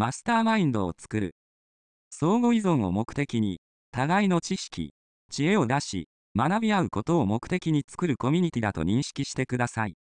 マスターマインドを作る。相互依存を目的に、互いの知識、知恵を出し、学び合うことを目的に作るコミュニティだと認識してください。